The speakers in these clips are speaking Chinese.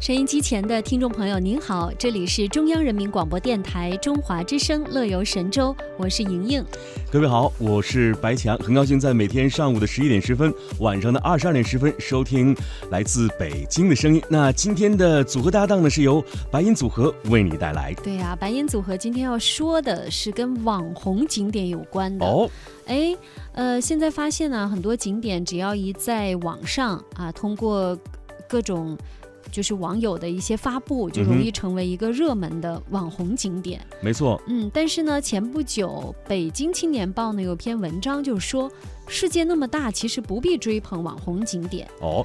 收音机前的听众朋友，您好，这里是中央人民广播电台中华之声《乐游神州》，我是莹莹。各位好，我是白强，很高兴在每天上午的十一点十分，晚上的二十二点十分收听来自北京的声音。那今天的组合搭档呢，是由白银组合为你带来。对呀，白银组合今天要说的是跟网红景点有关的。哦，哎，呃，现在发现呢，很多景点只要一在网上啊，通过各种就是网友的一些发布，就容易成为一个热门的网红景点。没错，嗯，但是呢，前不久《北京青年报》呢有篇文章就说，世界那么大，其实不必追捧网红景点。哦，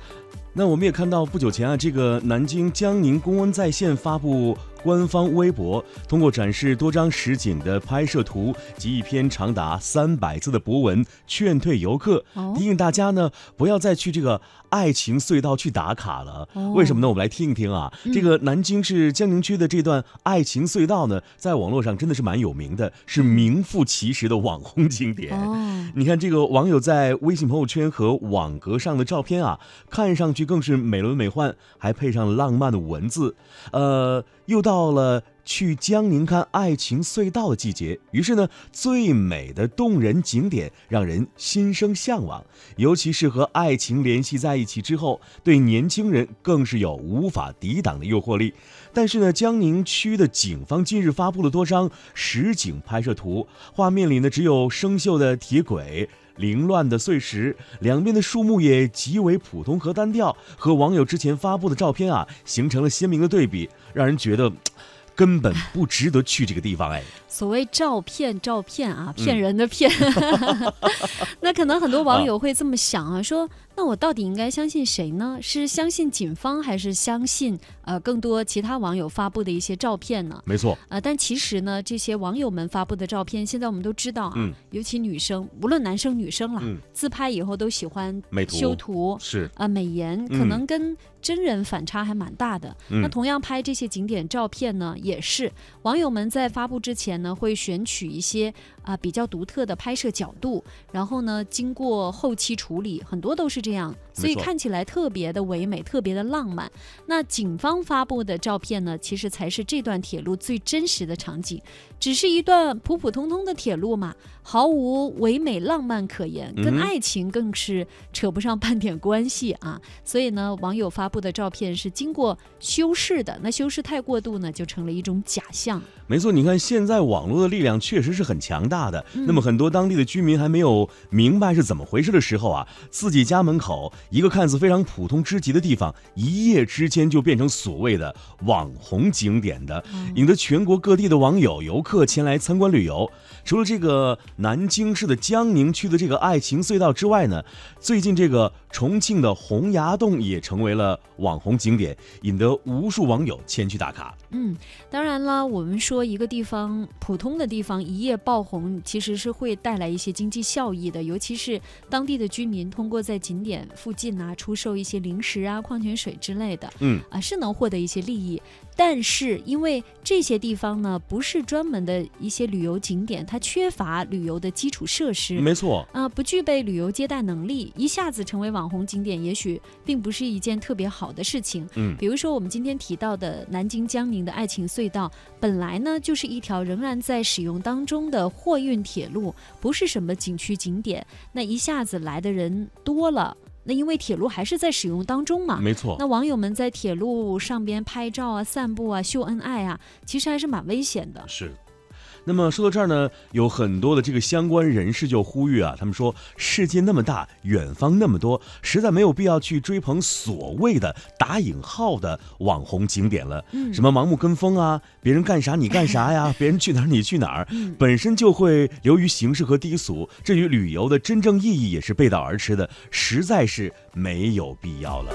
那我们也看到不久前啊，这个南京江宁公安在线发布官方微博，通过展示多张实景的拍摄图及一篇长达三百字的博文，劝退游客，哦提醒大家呢不要再去这个爱情隧道去打卡了。哦为什么呢？我们来听一听啊，这个南京市江宁区的这段爱情隧道呢，在网络上真的是蛮有名的，是名副其实的网红景点。你看这个网友在微信朋友圈和网格上的照片啊，看上去更是美轮美奂，还配上浪漫的文字。呃，又到了去江宁看爱情隧道的季节，于是呢，最美的动人景点让人心生向往，尤其是和爱情联系在一起之后，对年轻人更是有无法抵挡的诱惑力。但是呢，江宁区的警方近日发布了多张实景拍摄图，画面里呢只有生锈的铁轨。凌乱的碎石，两边的树木也极为普通和单调，和网友之前发布的照片啊形成了鲜明的对比，让人觉得 根本不值得去这个地方。哎，所谓照骗，照骗啊，嗯骗人的骗。那可能很多网友会这么想啊，说那我到底应该相信谁呢？是相信警方，还是相信呃更多其他网友发布的一些照片呢？没错，呃，但其实呢，这些网友们发布的照片，现在我们都知道啊，嗯尤其女生，无论男生女生啦，嗯自拍以后都喜欢美图修图。是，啊、美颜可嗯能跟真人反差还蛮大的。那嗯同样拍这些景点照片呢，也是网友们在发布之前呢，会选取一些啊、比较独特的拍摄角度，然后呢，经过后期处理，很多都是这样，所以看起来特别的唯美，特别的浪漫。那警方发布的照片呢，其实才是这段铁路最真实的场景，只是一段普普通通的铁路嘛，毫无唯美浪漫可言，跟爱情更是扯不上半点关系啊。所以呢，网友发布的照片是经过修饰的，那修饰太过度呢，就成了一种假象。没错。你看现在网络的力量确实是很强大的。嗯那么很多当地的居民还没有明白是怎么回事的时候啊，自己家门口一个看似非常普通之极的地方，一夜之间就变成所谓的网红景点的。引得全国各地的网友、游客前来参观旅游。除了这个南京市的江宁区的这个爱情隧道之外呢，最近这个重庆的洪崖洞也成为了网红景点，引得无数网友前去打卡。嗯，当然了，我们说一个地方普通的地方一夜爆红，其实是会带来一些经济效益的，尤其是当地的居民通过在景点附近啊出售一些零食啊、矿泉水之类的，嗯啊是能获得一些利益。但是因为这些地方呢不是专门的一些旅游景点，它缺乏旅游的基础设施，没错，啊、不具备旅游接待能力，一下子成为网红景点，也许并不是一件特别好的事情。嗯比如说我们今天提到的南京江宁的爱情隧道，本来呢就是一条仍然在使用当中的货运铁路，不是什么景区景点。那一下子来的人多了，那因为铁路还是在使用当中嘛。没错。那网友们在铁路上边拍照啊、散步啊、秀恩爱啊，其实还是蛮危险的。是。那么说到这儿呢，有很多的这个相关人士就呼吁啊，他们说世界那么大，远方那么多，实在没有必要去追捧所谓的打引号的网红景点了。嗯什么盲目跟风啊，别人干啥你干啥呀，别人去哪儿你去哪儿，嗯本身就会流于形式和低俗，这与旅游的真正意义也是背道而驰的，实在是没有必要了。